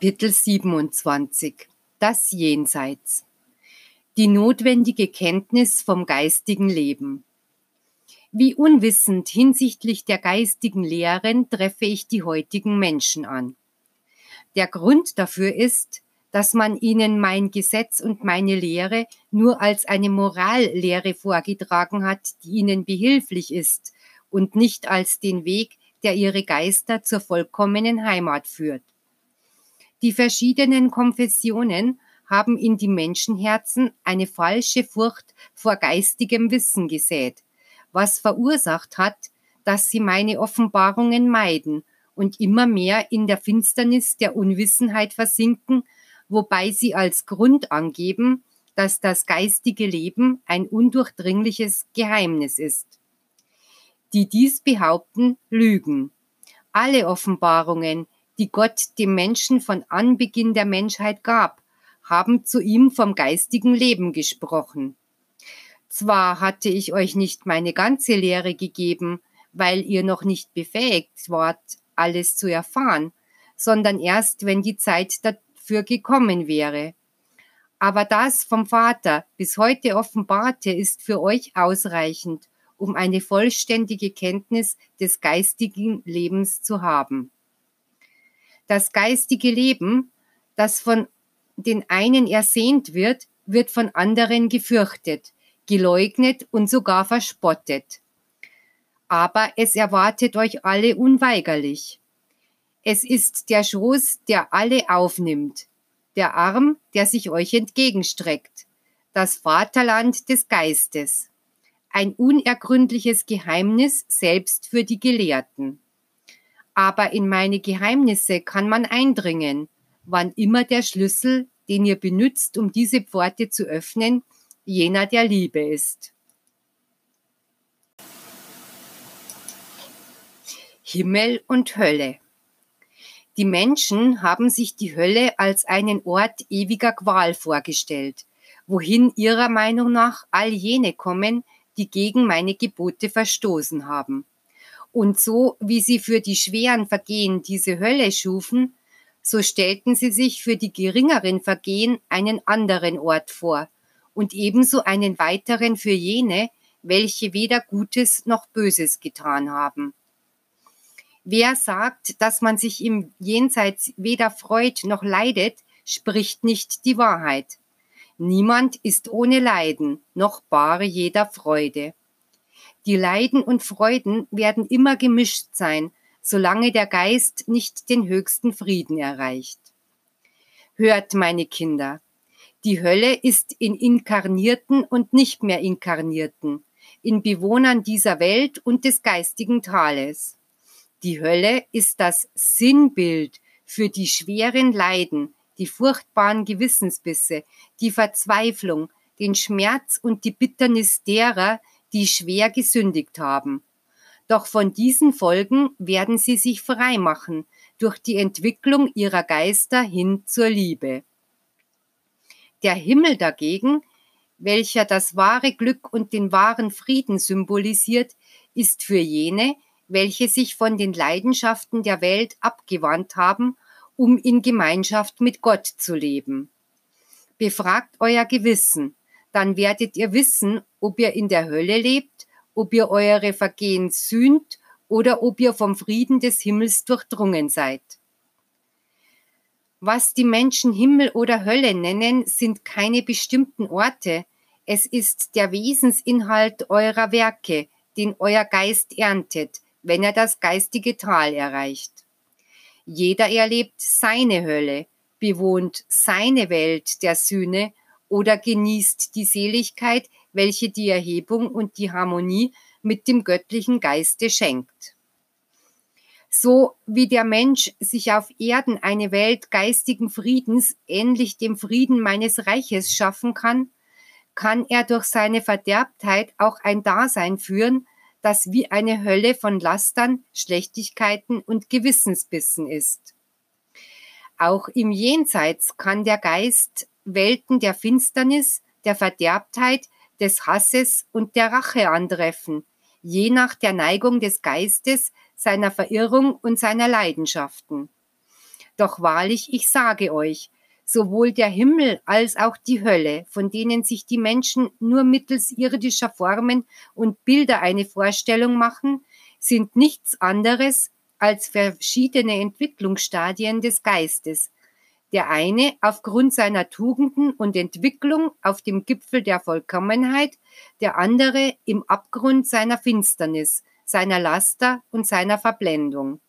Kapitel 27 Das Jenseits Die notwendige Kenntnis vom geistigen Leben Wie unwissend hinsichtlich der geistigen Lehren treffe ich die heutigen Menschen an. Der Grund dafür ist, dass man ihnen mein Gesetz und meine Lehre nur als eine Morallehre vorgetragen hat, die ihnen behilflich ist und nicht als den Weg, der ihre Geister zur vollkommenen Heimat führt. Die verschiedenen Konfessionen haben in die Menschenherzen eine falsche Furcht vor geistigem Wissen gesät, was verursacht hat, dass sie meine Offenbarungen meiden und immer mehr in der Finsternis der Unwissenheit versinken, wobei sie als Grund angeben, dass das geistige Leben ein undurchdringliches Geheimnis ist. Die dies behaupten, lügen. Alle Offenbarungen, die Gott dem Menschen von Anbeginn der Menschheit gab, haben zu ihm vom geistigen Leben gesprochen. Zwar hatte ich euch nicht meine ganze Lehre gegeben, weil ihr noch nicht befähigt wart, alles zu erfahren, sondern erst, wenn die Zeit dafür gekommen wäre. Aber das vom Vater bis heute offenbarte ist für euch ausreichend, um eine vollständige Kenntnis des geistigen Lebens zu haben. Das geistige Leben, das von den einen ersehnt wird, wird von anderen gefürchtet, geleugnet und sogar verspottet. Aber es erwartet euch alle unweigerlich. Es ist der Schoß, der alle aufnimmt, der Arm, der sich euch entgegenstreckt, das Vaterland des Geistes, ein unergründliches Geheimnis selbst für die Gelehrten aber in meine Geheimnisse kann man eindringen, wann immer der Schlüssel, den ihr benützt, um diese Pforte zu öffnen, jener der Liebe ist. Himmel und Hölle. Die Menschen haben sich die Hölle als einen Ort ewiger Qual vorgestellt, wohin ihrer Meinung nach all jene kommen, die gegen meine Gebote verstoßen haben. Und so wie sie für die schweren Vergehen diese Hölle schufen, so stellten sie sich für die geringeren Vergehen einen anderen Ort vor und ebenso einen weiteren für jene, welche weder Gutes noch Böses getan haben. Wer sagt, dass man sich im Jenseits weder freut noch leidet, spricht nicht die Wahrheit. Niemand ist ohne Leiden, noch bare jeder Freude. Die Leiden und Freuden werden immer gemischt sein, solange der Geist nicht den höchsten Frieden erreicht. Hört, meine Kinder, die Hölle ist in Inkarnierten und nicht mehr Inkarnierten, in Bewohnern dieser Welt und des geistigen Tales. Die Hölle ist das Sinnbild für die schweren Leiden, die furchtbaren Gewissensbisse, die Verzweiflung, den Schmerz und die Bitternis derer, die schwer gesündigt haben. Doch von diesen Folgen werden sie sich frei machen durch die Entwicklung ihrer Geister hin zur Liebe. Der Himmel dagegen, welcher das wahre Glück und den wahren Frieden symbolisiert, ist für jene, welche sich von den Leidenschaften der Welt abgewandt haben, um in Gemeinschaft mit Gott zu leben. Befragt euer Gewissen, dann werdet ihr wissen, ob ihr in der Hölle lebt, ob ihr eure Vergehen sühnt oder ob ihr vom Frieden des Himmels durchdrungen seid. Was die Menschen Himmel oder Hölle nennen, sind keine bestimmten Orte, es ist der Wesensinhalt eurer Werke, den euer Geist erntet, wenn er das geistige Tal erreicht. Jeder erlebt seine Hölle, bewohnt seine Welt der Sühne oder genießt die Seligkeit, welche die Erhebung und die Harmonie mit dem göttlichen Geiste schenkt. So wie der Mensch sich auf Erden eine Welt geistigen Friedens ähnlich dem Frieden meines Reiches schaffen kann, kann er durch seine Verderbtheit auch ein Dasein führen, das wie eine Hölle von Lastern, Schlechtigkeiten und Gewissensbissen ist. Auch im Jenseits kann der Geist Welten der Finsternis, der Verderbtheit, des Hasses und der Rache antreffen, je nach der Neigung des Geistes, seiner Verirrung und seiner Leidenschaften. Doch wahrlich, ich sage euch, sowohl der Himmel als auch die Hölle, von denen sich die Menschen nur mittels irdischer Formen und Bilder eine Vorstellung machen, sind nichts anderes als verschiedene Entwicklungsstadien des Geistes. Der eine aufgrund seiner Tugenden und Entwicklung auf dem Gipfel der Vollkommenheit, der andere im Abgrund seiner Finsternis, seiner Laster und seiner Verblendung.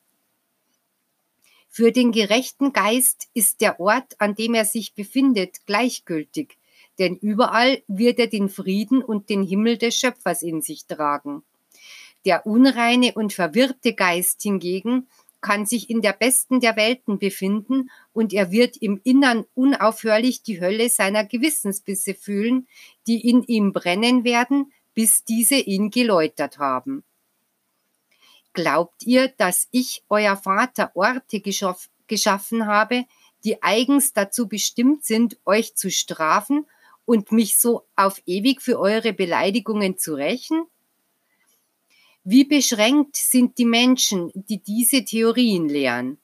Für den gerechten Geist ist der Ort, an dem er sich befindet, gleichgültig, denn überall wird er den Frieden und den Himmel des Schöpfers in sich tragen. Der unreine und verwirrte Geist hingegen kann sich in der besten der Welten befinden und er wird im Innern unaufhörlich die Hölle seiner Gewissensbisse fühlen, die in ihm brennen werden, bis diese ihn geläutert haben. Glaubt ihr, dass ich, euer Vater, Orte geschaff, geschaffen habe, die eigens dazu bestimmt sind, euch zu strafen und mich so auf ewig für eure Beleidigungen zu rächen? Wie beschränkt sind die Menschen, die diese Theorien lehren?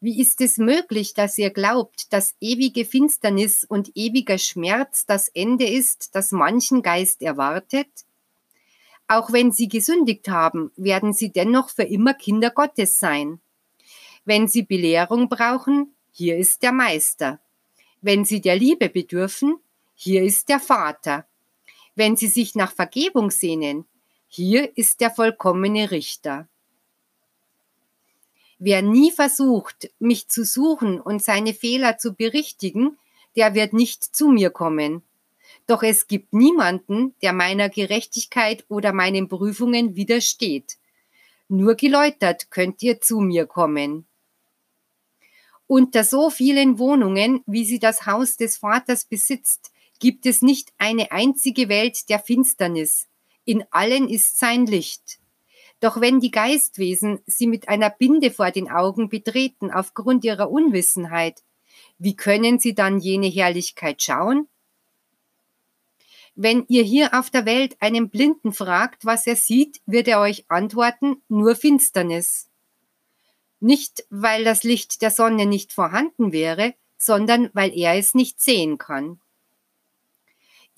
Wie ist es möglich, dass ihr glaubt, dass ewige Finsternis und ewiger Schmerz das Ende ist, das manchen Geist erwartet? Auch wenn sie gesündigt haben, werden sie dennoch für immer Kinder Gottes sein. Wenn sie Belehrung brauchen, hier ist der Meister. Wenn sie der Liebe bedürfen, hier ist der Vater. Wenn sie sich nach Vergebung sehnen, hier ist der vollkommene Richter. Wer nie versucht, mich zu suchen und seine Fehler zu berichtigen, der wird nicht zu mir kommen. Doch es gibt niemanden, der meiner Gerechtigkeit oder meinen Prüfungen widersteht. Nur geläutert könnt ihr zu mir kommen. Unter so vielen Wohnungen, wie sie das Haus des Vaters besitzt, gibt es nicht eine einzige Welt der Finsternis. In allen ist sein Licht. Doch wenn die Geistwesen sie mit einer Binde vor den Augen betreten aufgrund ihrer Unwissenheit, wie können sie dann jene Herrlichkeit schauen? Wenn ihr hier auf der Welt einen Blinden fragt, was er sieht, wird er euch antworten, nur Finsternis. Nicht, weil das Licht der Sonne nicht vorhanden wäre, sondern weil er es nicht sehen kann.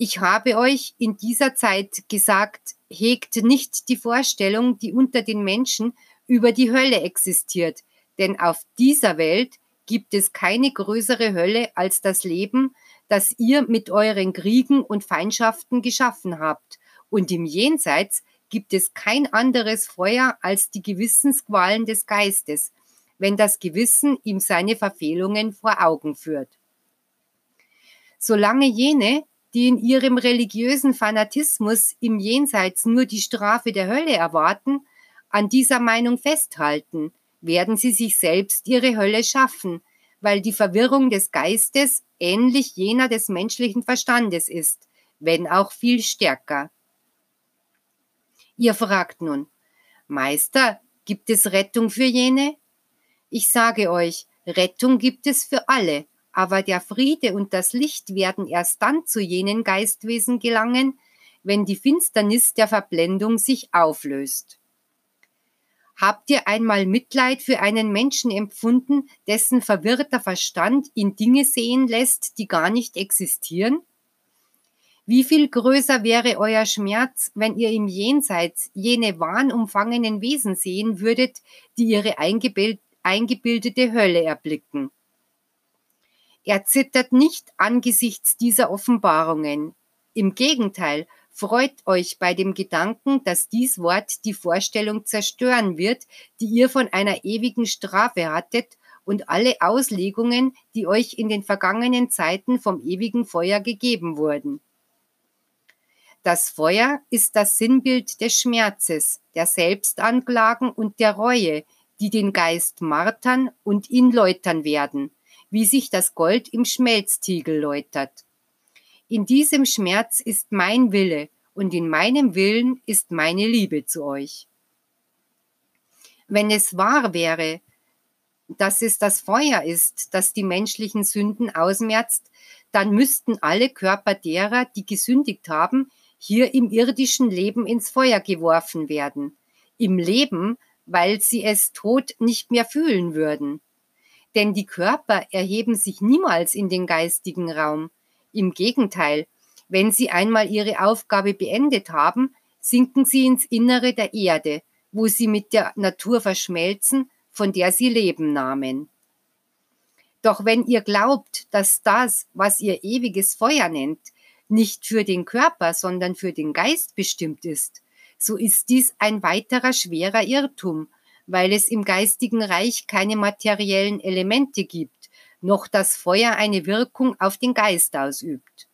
Ich habe euch in dieser Zeit gesagt, hegt nicht die Vorstellung, die unter den Menschen über die Hölle existiert, denn auf dieser Welt gibt es keine größere Hölle als das Leben, das ihr mit euren Kriegen und Feindschaften geschaffen habt. Und im Jenseits gibt es kein anderes Feuer als die Gewissensqualen des Geistes, wenn das Gewissen ihm seine Verfehlungen vor Augen führt. Solange jene, die in ihrem religiösen Fanatismus im Jenseits nur die Strafe der Hölle erwarten, an dieser Meinung festhalten, werden sie sich selbst ihre Hölle schaffen, weil die Verwirrung des Geistes ähnlich jener des menschlichen Verstandes ist, wenn auch viel stärker. Ihr fragt nun, Meister, gibt es Rettung für jene? Ich sage euch, Rettung gibt es für alle, aber der Friede und das Licht werden erst dann zu jenen Geistwesen gelangen, wenn die Finsternis der Verblendung sich auflöst. Habt ihr einmal Mitleid für einen Menschen empfunden, dessen verwirrter Verstand ihn Dinge sehen lässt, die gar nicht existieren? Wie viel größer wäre euer Schmerz, wenn ihr im Jenseits jene wahnumfangenen Wesen sehen würdet, die ihre eingebildete Hölle erblicken? Er zittert nicht angesichts dieser Offenbarungen. Im Gegenteil, Freut euch bei dem Gedanken, dass dies Wort die Vorstellung zerstören wird, die ihr von einer ewigen Strafe hattet und alle Auslegungen, die euch in den vergangenen Zeiten vom ewigen Feuer gegeben wurden. Das Feuer ist das Sinnbild des Schmerzes, der Selbstanklagen und der Reue, die den Geist martern und ihn läutern werden, wie sich das Gold im Schmelztiegel läutert. In diesem Schmerz ist mein Wille und in meinem Willen ist meine Liebe zu euch. Wenn es wahr wäre, dass es das Feuer ist, das die menschlichen Sünden ausmerzt, dann müssten alle Körper derer, die gesündigt haben, hier im irdischen Leben ins Feuer geworfen werden. Im Leben, weil sie es tot nicht mehr fühlen würden. Denn die Körper erheben sich niemals in den geistigen Raum. Im Gegenteil, wenn sie einmal ihre Aufgabe beendet haben, sinken sie ins Innere der Erde, wo sie mit der Natur verschmelzen, von der sie Leben nahmen. Doch wenn ihr glaubt, dass das, was ihr ewiges Feuer nennt, nicht für den Körper, sondern für den Geist bestimmt ist, so ist dies ein weiterer schwerer Irrtum, weil es im geistigen Reich keine materiellen Elemente gibt, noch das Feuer eine Wirkung auf den Geist ausübt.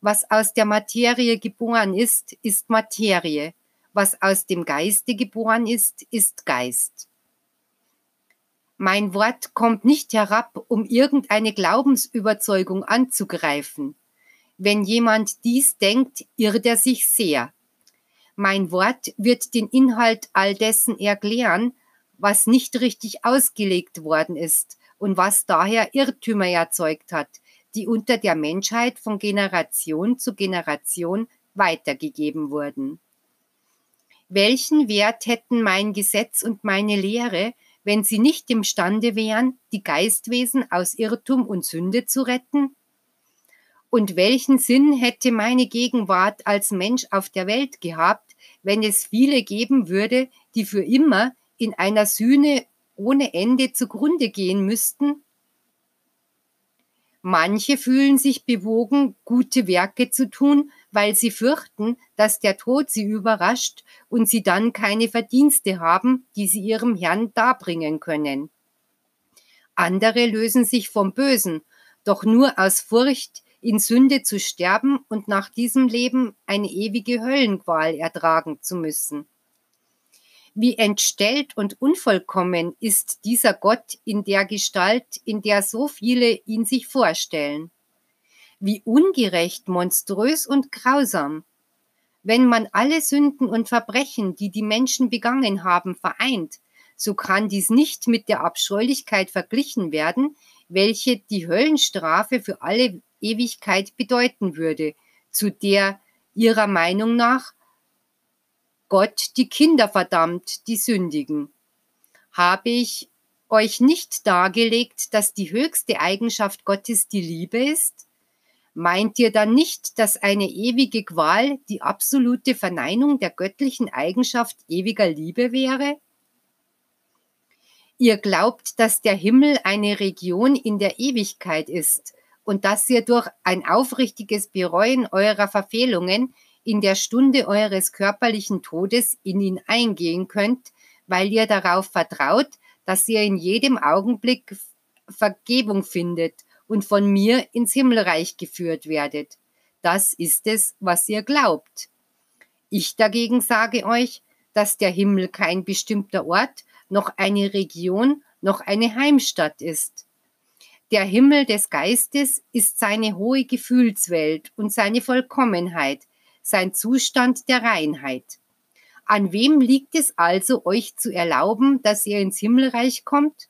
Was aus der Materie geboren ist, ist Materie, was aus dem Geiste geboren ist, ist Geist. Mein Wort kommt nicht herab, um irgendeine Glaubensüberzeugung anzugreifen. Wenn jemand dies denkt, irrt er sich sehr. Mein Wort wird den Inhalt all dessen erklären, was nicht richtig ausgelegt worden ist und was daher Irrtümer erzeugt hat, die unter der Menschheit von Generation zu Generation weitergegeben wurden. Welchen Wert hätten mein Gesetz und meine Lehre, wenn sie nicht imstande wären, die Geistwesen aus Irrtum und Sünde zu retten? Und welchen Sinn hätte meine Gegenwart als Mensch auf der Welt gehabt, wenn es viele geben würde, die für immer in einer Sühne ohne Ende zugrunde gehen müssten? Manche fühlen sich bewogen, gute Werke zu tun, weil sie fürchten, dass der Tod sie überrascht und sie dann keine Verdienste haben, die sie ihrem Herrn darbringen können. Andere lösen sich vom Bösen, doch nur aus Furcht, in Sünde zu sterben und nach diesem Leben eine ewige Höllenqual ertragen zu müssen. Wie entstellt und unvollkommen ist dieser Gott in der Gestalt, in der so viele ihn sich vorstellen. Wie ungerecht, monströs und grausam. Wenn man alle Sünden und Verbrechen, die die Menschen begangen haben, vereint, so kann dies nicht mit der Abscheulichkeit verglichen werden, welche die Höllenstrafe für alle Ewigkeit bedeuten würde, zu der ihrer Meinung nach Gott die Kinder verdammt, die sündigen. Habe ich euch nicht dargelegt, dass die höchste Eigenschaft Gottes die Liebe ist? Meint ihr dann nicht, dass eine ewige Qual die absolute Verneinung der göttlichen Eigenschaft ewiger Liebe wäre? Ihr glaubt, dass der Himmel eine Region in der Ewigkeit ist und dass ihr durch ein aufrichtiges Bereuen eurer Verfehlungen in der Stunde eures körperlichen Todes in ihn eingehen könnt, weil ihr darauf vertraut, dass ihr in jedem Augenblick Vergebung findet und von mir ins Himmelreich geführt werdet. Das ist es, was ihr glaubt. Ich dagegen sage euch, dass der Himmel kein bestimmter Ort, noch eine Region, noch eine Heimstatt ist. Der Himmel des Geistes ist seine hohe Gefühlswelt und seine Vollkommenheit, sein Zustand der Reinheit. An wem liegt es also, euch zu erlauben, dass ihr ins Himmelreich kommt?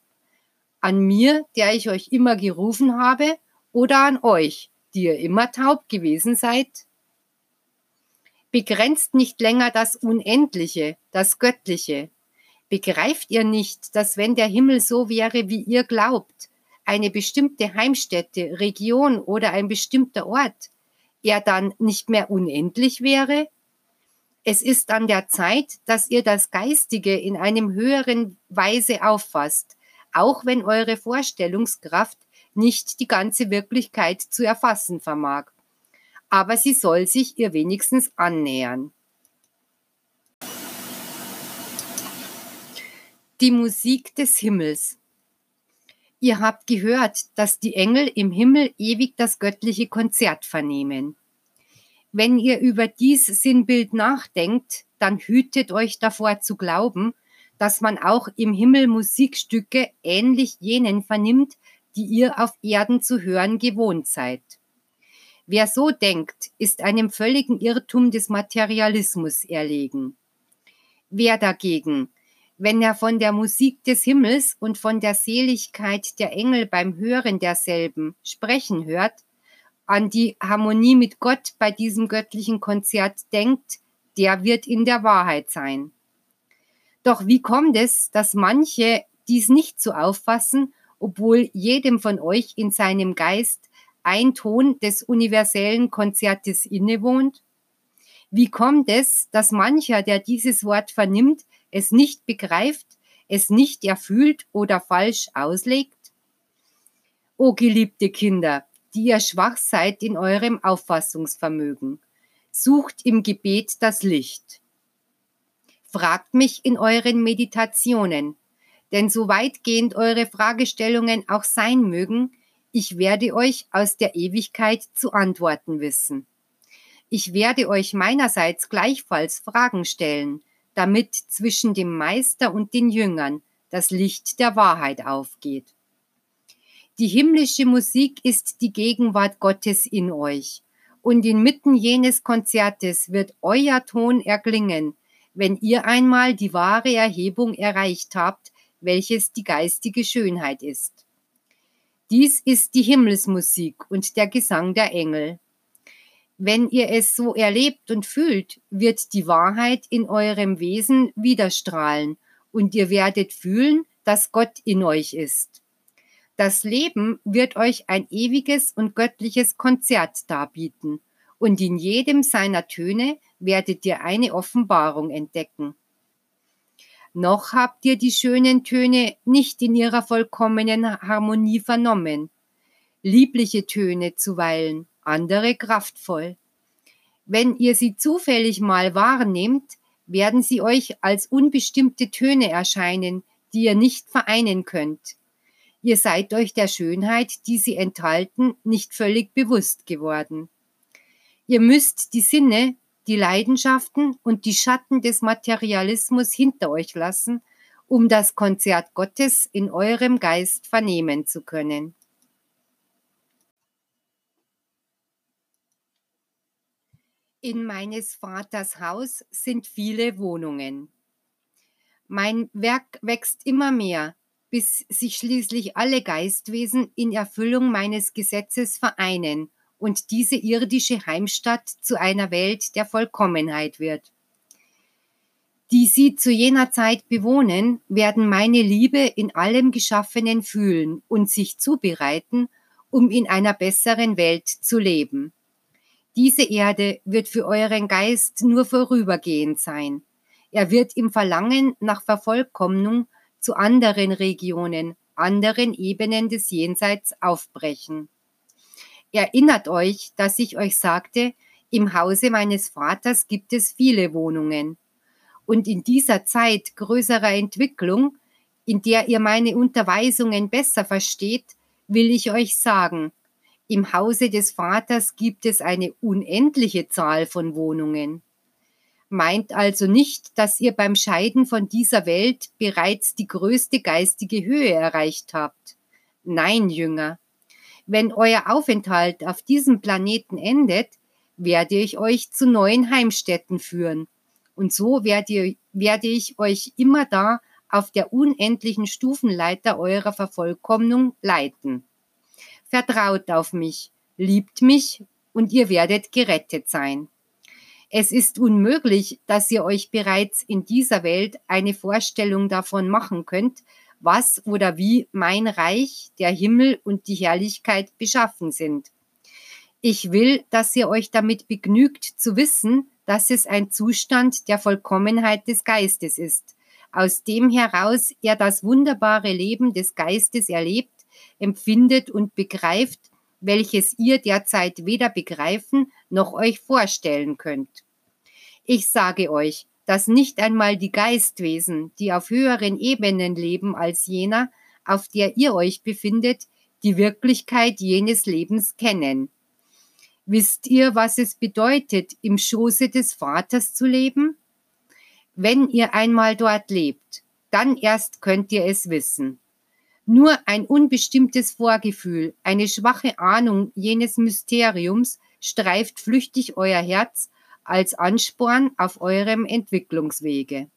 An mir, der ich euch immer gerufen habe, oder an euch, die ihr immer taub gewesen seid? Begrenzt nicht länger das Unendliche, das Göttliche. Begreift ihr nicht, dass wenn der Himmel so wäre, wie ihr glaubt, eine bestimmte Heimstätte, Region oder ein bestimmter Ort, er dann nicht mehr unendlich wäre? Es ist an der Zeit, dass ihr das Geistige in einem höheren Weise auffasst, auch wenn eure Vorstellungskraft nicht die ganze Wirklichkeit zu erfassen vermag. Aber sie soll sich ihr wenigstens annähern. Die Musik des Himmels. Ihr habt gehört, dass die Engel im Himmel ewig das göttliche Konzert vernehmen. Wenn ihr über dies Sinnbild nachdenkt, dann hütet euch davor zu glauben, dass man auch im Himmel Musikstücke ähnlich jenen vernimmt, die ihr auf Erden zu hören gewohnt seid. Wer so denkt, ist einem völligen Irrtum des Materialismus erlegen. Wer dagegen wenn er von der Musik des Himmels und von der Seligkeit der Engel beim Hören derselben sprechen hört, an die Harmonie mit Gott bei diesem göttlichen Konzert denkt, der wird in der Wahrheit sein. Doch wie kommt es, dass manche dies nicht so auffassen obwohl jedem von euch in seinem Geist ein Ton des universellen Konzertes innewohnt? Wie kommt es, dass mancher, der dieses Wort vernimmt, es nicht begreift, es nicht erfühlt oder falsch auslegt? O geliebte Kinder, die ihr schwach seid in eurem Auffassungsvermögen, sucht im Gebet das Licht. Fragt mich in euren Meditationen, denn so weitgehend eure Fragestellungen auch sein mögen, ich werde euch aus der Ewigkeit zu antworten wissen. Ich werde euch meinerseits gleichfalls Fragen stellen, damit zwischen dem Meister und den Jüngern das Licht der Wahrheit aufgeht. Die himmlische Musik ist die Gegenwart Gottes in euch, und inmitten jenes Konzertes wird euer Ton erklingen, wenn ihr einmal die wahre Erhebung erreicht habt, welches die geistige Schönheit ist. Dies ist die Himmelsmusik und der Gesang der Engel. Wenn ihr es so erlebt und fühlt, wird die Wahrheit in eurem Wesen widerstrahlen und ihr werdet fühlen, dass Gott in euch ist. Das Leben wird euch ein ewiges und göttliches Konzert darbieten und in jedem seiner Töne werdet ihr eine Offenbarung entdecken. Noch habt ihr die schönen Töne nicht in ihrer vollkommenen Harmonie vernommen. Liebliche Töne zuweilen, andere kraftvoll. Wenn ihr sie zufällig mal wahrnehmt, werden sie euch als unbestimmte Töne erscheinen, die ihr nicht vereinen könnt. Ihr seid euch der Schönheit, die sie enthalten, nicht völlig bewusst geworden. Ihr müsst die Sinne, die Leidenschaften und die Schatten des Materialismus hinter euch lassen, um das Konzert Gottes in eurem Geist vernehmen zu können. In meines Vaters Haus sind viele Wohnungen. Mein Werk wächst immer mehr, bis sich schließlich alle Geistwesen in Erfüllung meines Gesetzes vereinen und diese irdische Heimstatt zu einer Welt der Vollkommenheit wird. Die sie zu jener Zeit bewohnen, werden meine Liebe in allem Geschaffenen fühlen und sich zubereiten, um in einer besseren Welt zu leben. Diese Erde wird für euren Geist nur vorübergehend sein. Er wird im Verlangen nach Vervollkommnung zu anderen Regionen, anderen Ebenen des Jenseits aufbrechen. Erinnert euch, dass ich euch sagte, im Hause meines Vaters gibt es viele Wohnungen. Und in dieser Zeit größerer Entwicklung, in der ihr meine Unterweisungen besser versteht, will ich euch sagen, im Hause des Vaters gibt es eine unendliche Zahl von Wohnungen. Meint also nicht, dass ihr beim Scheiden von dieser Welt bereits die größte geistige Höhe erreicht habt. Nein, Jünger, wenn euer Aufenthalt auf diesem Planeten endet, werde ich euch zu neuen Heimstätten führen. Und so werde, werde ich euch immer da auf der unendlichen Stufenleiter eurer Vervollkommnung leiten. Vertraut auf mich, liebt mich und ihr werdet gerettet sein. Es ist unmöglich, dass ihr euch bereits in dieser Welt eine Vorstellung davon machen könnt, was oder wie mein Reich, der Himmel und die Herrlichkeit beschaffen sind. Ich will, dass ihr euch damit begnügt zu wissen, dass es ein Zustand der Vollkommenheit des Geistes ist, aus dem heraus er das wunderbare Leben des Geistes erlebt, empfindet und begreift, welches ihr derzeit weder begreifen noch euch vorstellen könnt. Ich sage euch, dass nicht einmal die Geistwesen, die auf höheren Ebenen leben als jener, auf der ihr euch befindet, die Wirklichkeit jenes Lebens kennen. Wisst ihr, was es bedeutet, im Schoße des Vaters zu leben? Wenn ihr einmal dort lebt, dann erst könnt ihr es wissen. Nur ein unbestimmtes Vorgefühl, eine schwache Ahnung jenes Mysteriums streift flüchtig euer Herz als Ansporn auf eurem Entwicklungswege.